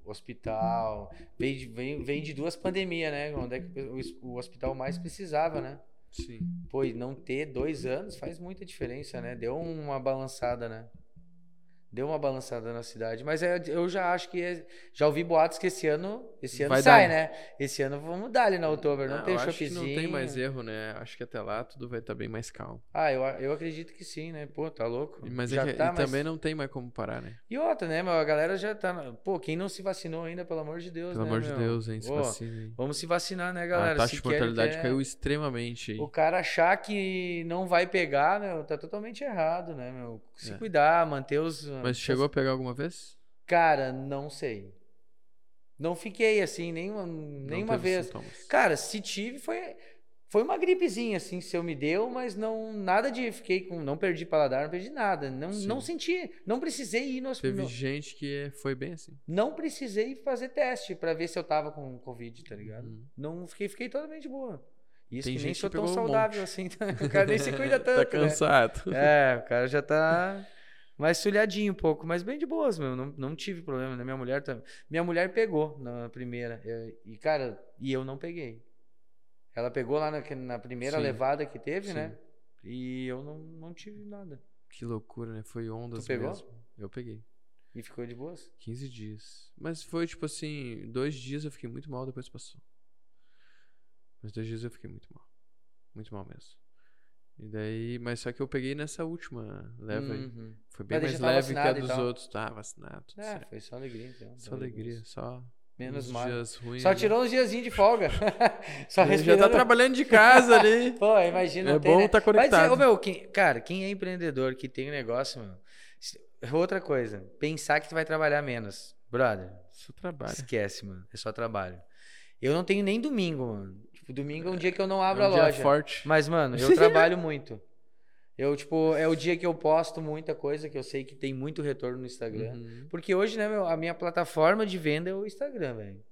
o hospital. Vem de, vem, vem de duas pandemias, né? Onde é que o, o hospital mais precisava, né? Sim. Pô, e não ter dois anos faz muita diferença, né? Deu uma balançada, né? Deu uma balançada na cidade. Mas é, eu já acho que. É, já ouvi boatos que esse ano. Esse ano Vai sai, dar. né? Esse ano vamos dar ali na outubro. Não, não tem shopzinho. Não tem mais erro, né? Acho que até lá tudo vai estar tá bem mais calmo. Ah, eu, eu acredito que sim, né? Pô, tá louco. Mas é já é que, tá, mas... também não tem mais como parar, né? E outra, né? A galera já tá. Pô, quem não se vacinou ainda, pelo amor de Deus. Pelo né, amor de Deus, hein? Se Pô, vacine. Vamos se vacinar, né, galera? A taxa se de mortalidade quer... caiu extremamente. Hein? O cara achar que não vai pegar, meu, tá totalmente errado, né, meu? Se é. cuidar, manter os. Mas chegou a pegar alguma vez? Cara, não sei. Não fiquei assim, nenhuma, nenhuma vez. Sintomas. Cara, se tive, foi. Foi uma gripezinha, assim, se eu me deu, mas não nada de fiquei com. Não perdi paladar, não perdi nada. Não, não senti. Não precisei ir no hospital. Teve gente que foi bem assim. Não precisei fazer teste para ver se eu tava com Covid, tá ligado? Uhum. Não fiquei, fiquei totalmente boa. Isso Tem que nem sou tão saudável um assim. Tá? O cara nem se cuida tanto. tá cansado. Né? É, o cara já tá mais sulhadinho um pouco, mas bem de boas, meu. Não, não tive problema, né? Minha mulher também. Minha mulher pegou na primeira. Eu, e, cara, e eu não peguei. Ela pegou lá na, na primeira Sim. levada que teve, né? Sim. né? E eu não, não tive nada. Que loucura, né? Foi ondas tu pegou? mesmo. Eu peguei. E ficou de boas? 15 dias. Mas foi tipo assim, dois dias eu fiquei muito mal, depois passou. Mas dois dias eu fiquei muito mal. Muito mal mesmo. E daí, mas só que eu peguei nessa última leva aí. Uhum. Foi bem mais leve que a dos outros. Tá, vacinado. É, certo. foi só alegria então. Só alegria, só Menos mal. Só tirou uns diazinhos de folga. Só respirando. Já tá trabalhando de casa ali. Pô, imagina. É tem, bom né? tá conectado. Mas, meu, quem, cara, quem é empreendedor, que tem um negócio, meu. Outra coisa, pensar que tu vai trabalhar menos. Brother. Só trabalho. Esquece, mano. É só trabalho. Eu não tenho nem domingo, mano. Tipo, domingo é um dia que eu não abro é um a loja. forte. Mas, mano, eu trabalho muito. Eu, tipo, é o dia que eu posto muita coisa, que eu sei que tem muito retorno no Instagram. Uhum. Porque hoje, né, meu, a minha plataforma de venda é o Instagram, velho.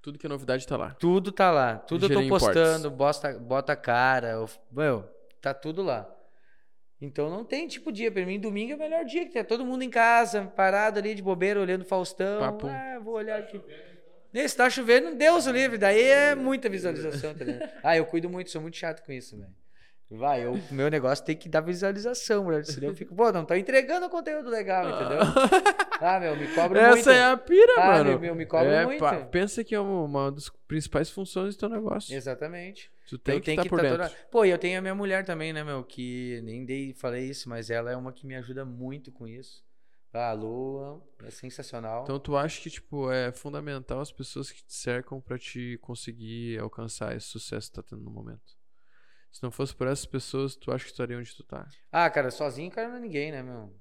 Tudo que é novidade tá lá. Tudo tá lá. Tudo eu tô postando, bota, bota cara. Eu, meu, tá tudo lá. Então não tem tipo dia. Pra mim, domingo é o melhor dia, que tá todo mundo em casa, parado ali de bobeira, olhando Faustão. Papo. Ah, vou olhar aqui. Se tá chovendo, Deus o livre. Daí é muita visualização, tá Ah, eu cuido muito, sou muito chato com isso, velho. Vai, o meu negócio tem que dar visualização, brother. Senão eu fico, pô, não tô entregando conteúdo legal, entendeu? Ah, meu, me cobra Essa muito. Essa é a pira, ah, mano. Meu, meu, me cobra é, muito. Pá, pensa que é uma, das principais funções do teu negócio. Exatamente. Tu tem eu que estar tá por tá dentro. Toda... Pô, e eu tenho a minha mulher também, né, meu, que nem dei, falei isso, mas ela é uma que me ajuda muito com isso. Ah, a Lua é sensacional. Então tu acha que, tipo, é fundamental as pessoas que te cercam para te conseguir alcançar esse sucesso que tá tendo no momento? Se não fosse por essas pessoas, tu acha que estaria onde tu tá? Ah, cara, sozinho, cara, não é ninguém, né, meu?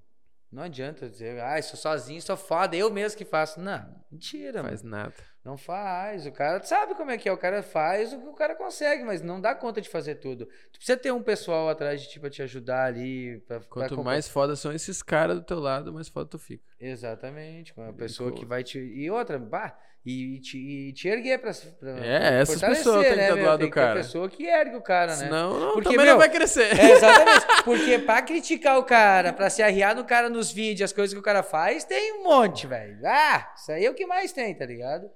Não adianta dizer, ah, sou sozinho, sou foda, eu mesmo que faço. Não, mentira, Faz mano. nada. Não faz. O cara sabe como é que é. O cara faz o que o cara consegue, mas não dá conta de fazer tudo. Tu precisa ter um pessoal atrás de ti pra te ajudar ali. Pra, Quanto pra... mais foda são esses caras do teu lado, mais foda tu fica. Exatamente. Uma pessoa que vai te. E outra, bah, e te, e te erguer pra, pra É, essas pessoas têm né, que estar do lado do cara. Tem a pessoa que ergue o cara, né? Senão, não, Porque, também meu, não vai crescer. É, exatamente. Porque pra criticar o cara, pra se arriar no cara nos vídeos, as coisas que o cara faz, tem um monte, velho. Ah, isso aí é o que mais tem, tá ligado?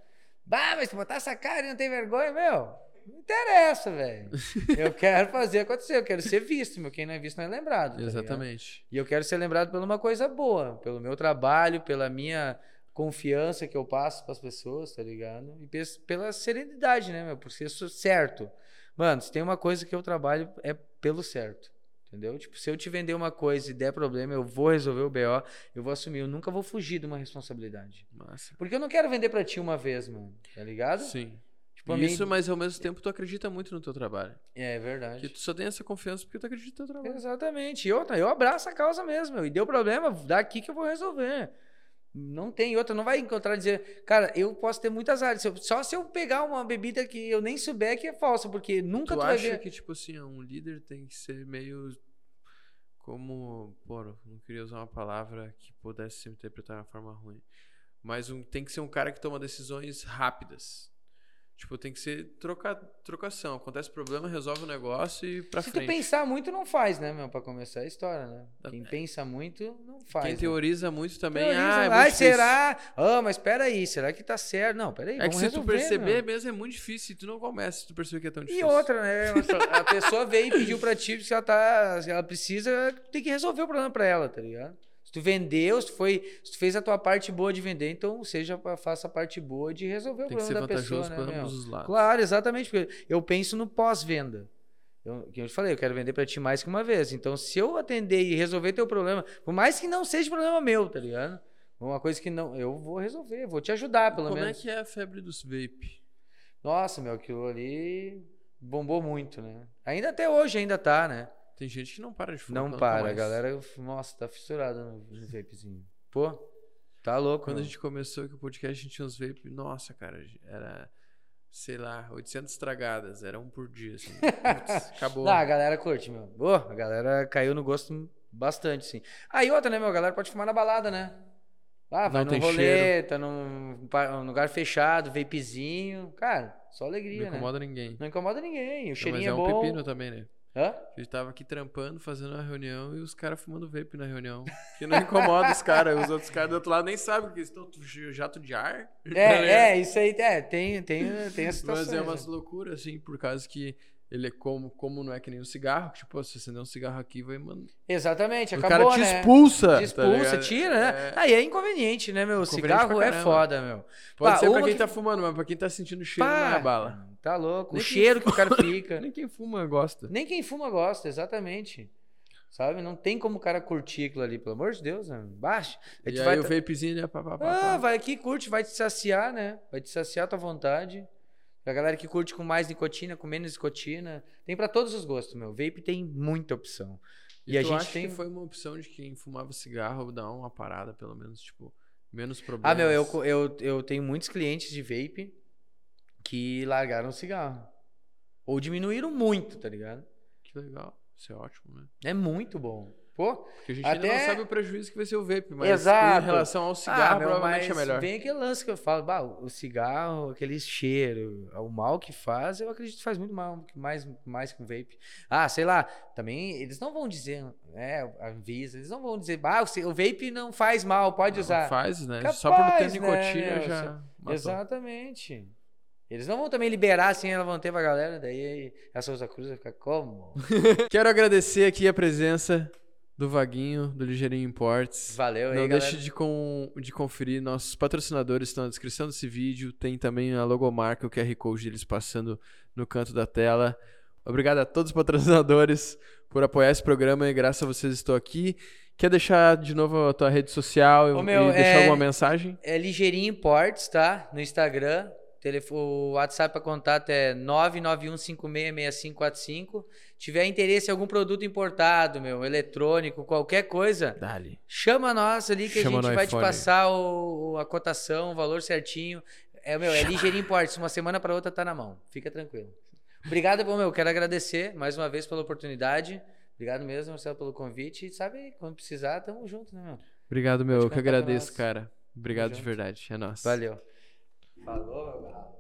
Bah, mas botar essa cara e não tem vergonha, meu. Não interessa, velho. Eu quero fazer acontecer, eu quero ser visto, meu. Quem não é visto não é lembrado. Tá Exatamente. Ligado? E eu quero ser lembrado por uma coisa boa, pelo meu trabalho, pela minha confiança que eu passo para as pessoas, tá ligado? E pela serenidade, né, meu? Por ser certo. Mano, se tem uma coisa que eu trabalho é pelo certo. Entendeu? Tipo, se eu te vender uma coisa e der problema, eu vou resolver o BO, eu vou assumir. Eu nunca vou fugir de uma responsabilidade. Massa. Porque eu não quero vender para ti uma vez, mano. Tá ligado? Sim. Tipo, Isso, mas ao mesmo tempo tu acredita muito no teu trabalho. É, é verdade. Que tu só tem essa confiança porque tu acredita no teu trabalho. Exatamente. E outra, eu abraço a causa mesmo. E deu problema, daqui que eu vou resolver. Não tem outra, não vai encontrar dizer, cara, eu posso ter muitas áreas. Só se eu pegar uma bebida que eu nem souber que é falsa, porque nunca tu, tu acha ver... que, tipo assim, um líder tem que ser meio como. Pô, não queria usar uma palavra que pudesse ser interpretada de uma forma ruim. Mas um, tem que ser um cara que toma decisões rápidas. Tipo, tem que ser troca, trocação. Acontece problema, resolve o negócio e pra Se frente. Se tu pensar muito, não faz, né, meu? Pra começar a história, né? Quem é. pensa muito, não faz. Quem né? teoriza muito também, teoriza, ah, é muito será? Ah, mas peraí, será que tá certo? Não, peraí, É que se tu perceber meu. mesmo, é muito difícil. E tu não começa se tu perceber que é tão difícil. E outra, né? a pessoa veio e pediu pra ti, se ela tá... Se ela precisa, tem que resolver o problema pra ela, tá ligado? Se tu vendeu, se tu, foi, se tu fez a tua parte boa de vender, então seja faça a parte boa de resolver o problema da pessoa, né, ambos os lados. Claro, exatamente, porque eu penso no pós-venda. Eu, eu te falei, eu quero vender para ti mais que uma vez. Então, se eu atender e resolver teu problema, por mais que não seja problema meu, tá ligado? Uma coisa que não, eu vou resolver, vou te ajudar, pelo Como menos. Como é que é a febre dos vape? Nossa, meu, aquilo ali bombou muito, né? Ainda até hoje ainda tá, né? Tem gente que não para de fumar. Não para, a galera, nossa, tá fissurada no, no vapezinho. Pô, Tá louco. Quando meu. a gente começou aqui o podcast, a gente tinha uns vape. Nossa, cara, era, sei lá, 800 estragadas. Era um por dia, assim. Putz, acabou. Não, a galera curte, meu. Boa, a galera caiu no gosto bastante, sim. Aí outra, né, meu? A galera pode fumar na balada, né? Ah, vai Não num rolê, tá num, um lugar fechado, vapezinho. Cara, só alegria, Não né? incomoda ninguém. Não incomoda ninguém. O Não, cheirinho mas é é, um bom. pepino também, né? Hã? A gente tava aqui trampando, fazendo uma reunião e os caras fumando vape na reunião. Que não incomoda os caras. Os outros caras do outro lado nem sabem que eles estão jato de ar. tá? É, é, isso aí, é, tem, tem, tem a situação. Mas é umas loucuras, assim, por causa que ele é como, como não é que nem um cigarro, que, tipo, se você acender um cigarro aqui, vai, mano. Exatamente, o acabou, cara te né? expulsa. Te tá expulsa, ligado? tira, né? É, Aí é inconveniente, né, meu? Inconveniente Cigarro é foda, meu. pode Pá, ser pra quem que- tá fumando, mas pra quem tá sentindo cheiro, não Pá, é bala. Tá louco. Nem o cheiro que o cara fica. Nem quem fuma gosta. Nem quem fuma gosta, exatamente. Sabe? Não tem como o cara curtir aquilo ali, pelo amor de Deus, né? Baixa. A E gente aí vai o vapezinho, né? Pá, pá, pá, Ah, pá. vai aqui, curte, vai te saciar, né? Vai te saciar a tua vontade. A galera que curte com mais nicotina, com menos nicotina. Tem pra todos os gostos, meu. Vape tem muita opção. E, E a gente tem- que foi uma opção de quem fumava cigarro dar uma parada, pelo menos, tipo, menos problemas? Ah, meu, eu, eu, eu tenho muitos clientes de vape que largaram o cigarro. Ou diminuíram muito, tá ligado? Que legal. Isso é ótimo, né? É muito bom. Pô, Porque a gente ainda Até- não sabe o prejuízo que vai ser o vape, mas Exato. em relação ao ah, cigarro, meu, provavelmente é melhor. vem aquele lance que eu falo, bah, o cigarro, aquele cheiro, o mal que faz, eu acredito que faz muito mal, mais, mais que o vape. Ah, sei lá, também eles não vão dizer, né, a Anvisa, eles não vão dizer, ah, o vape não faz mal, pode Não usar. Faz, né? Só por ter Capaz, né, nicotina meu? já matou. Exatamente. Eles não vão também liberar assim, ela vão ter pra galera, daí a Souza Cruz vai ficar como? Quero agradecer aqui a presença do Vaguinho, do Ligeirinho Imports. Valeu aí, Não galera. deixe de, com, de conferir. Nossos patrocinadores estão na descrição desse vídeo. Tem também a logomarca, o QR Code deles passando no canto da tela. Obrigado a todos os patrocinadores por apoiar esse programa e graças a vocês estou aqui. Quer deixar de novo a tua rede social Ô, e meu, deixar é- alguma mensagem? É Ligeirinho Imports, tá? No Instagram. O WhatsApp para contato é 991566545. Tiver interesse em algum produto importado, meu, eletrônico, qualquer coisa, Dali. chama nós ali que Chama a gente vai iPhone. te passar o, o- a cotação, o valor certinho. É, meu, é Ligeirinho Imports. Uma semana para outra tá na mão. Fica tranquilo. Obrigado, bom, meu. Quero agradecer mais uma vez pela oportunidade. Obrigado mesmo, Marcelo, pelo convite. E sabe, quando precisar, tamo junto, né, meu? Obrigado, meu. Eu que agradeço, cara. Obrigado de junto. verdade. É nóis. Valeu. Falou, meu.